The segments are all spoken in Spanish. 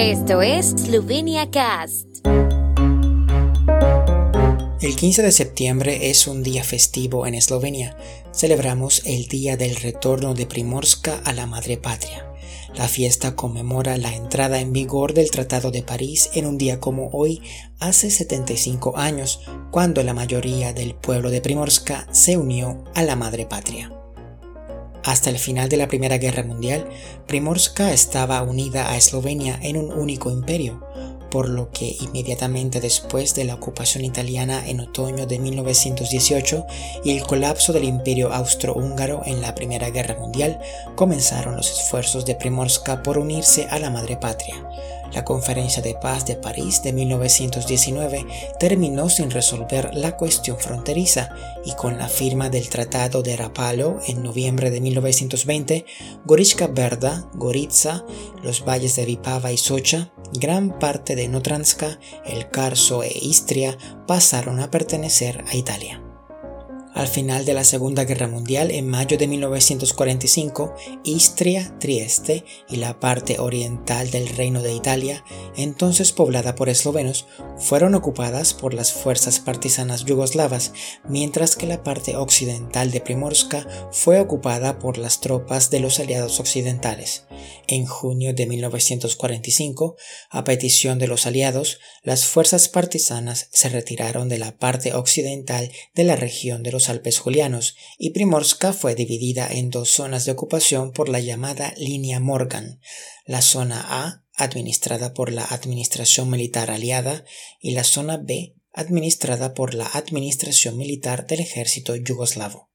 Esto es Slovenia Cast. El 15 de septiembre es un día festivo en Eslovenia. Celebramos el día del retorno de Primorska a la madre patria. La fiesta conmemora la entrada en vigor del Tratado de París en un día como hoy, hace 75 años, cuando la mayoría del pueblo de Primorska se unió a la madre patria. Hasta el final de la Primera Guerra Mundial, Primorska estaba unida a Eslovenia en un único imperio, por lo que inmediatamente después de la ocupación italiana en otoño de 1918 y el colapso del imperio austrohúngaro en la Primera Guerra Mundial, comenzaron los esfuerzos de Primorska por unirse a la madre patria. La Conferencia de Paz de París de 1919 terminó sin resolver la cuestión fronteriza y con la firma del Tratado de Rapallo en noviembre de 1920, Gorichka Verda, Goritza, los valles de Vipava y Socha, gran parte de Notranska, el Carso e Istria pasaron a pertenecer a Italia. Al final de la Segunda Guerra Mundial, en mayo de 1945, Istria, Trieste y la parte oriental del Reino de Italia, entonces poblada por eslovenos, fueron ocupadas por las fuerzas partisanas yugoslavas, mientras que la parte occidental de Primorska fue ocupada por las tropas de los aliados occidentales. En junio de 1945, a petición de los aliados, las fuerzas partisanas se retiraron de la parte occidental de la región de los Alpes Julianos y Primorska fue dividida en dos zonas de ocupación por la llamada línea Morgan, la zona A, administrada por la Administración Militar Aliada, y la zona B, administrada por la Administración Militar del Ejército Yugoslavo.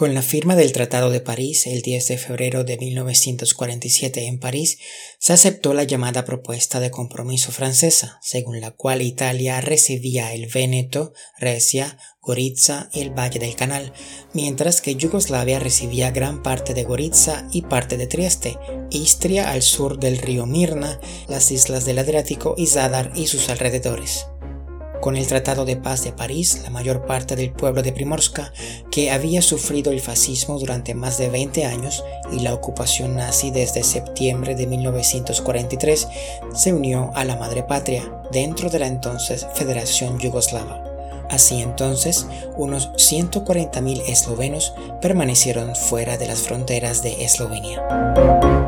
Con la firma del Tratado de París el 10 de febrero de 1947 en París, se aceptó la llamada propuesta de compromiso francesa, según la cual Italia recibía el Véneto, Recia, Goritza y el Valle del Canal, mientras que Yugoslavia recibía gran parte de Goritza y parte de Trieste, Istria al sur del río Mirna, las islas del Adriático y Zadar y sus alrededores. Con el Tratado de Paz de París, la mayor parte del pueblo de Primorska, que había sufrido el fascismo durante más de 20 años y la ocupación nazi desde septiembre de 1943, se unió a la madre patria dentro de la entonces Federación Yugoslava. Así entonces, unos 140.000 eslovenos permanecieron fuera de las fronteras de Eslovenia.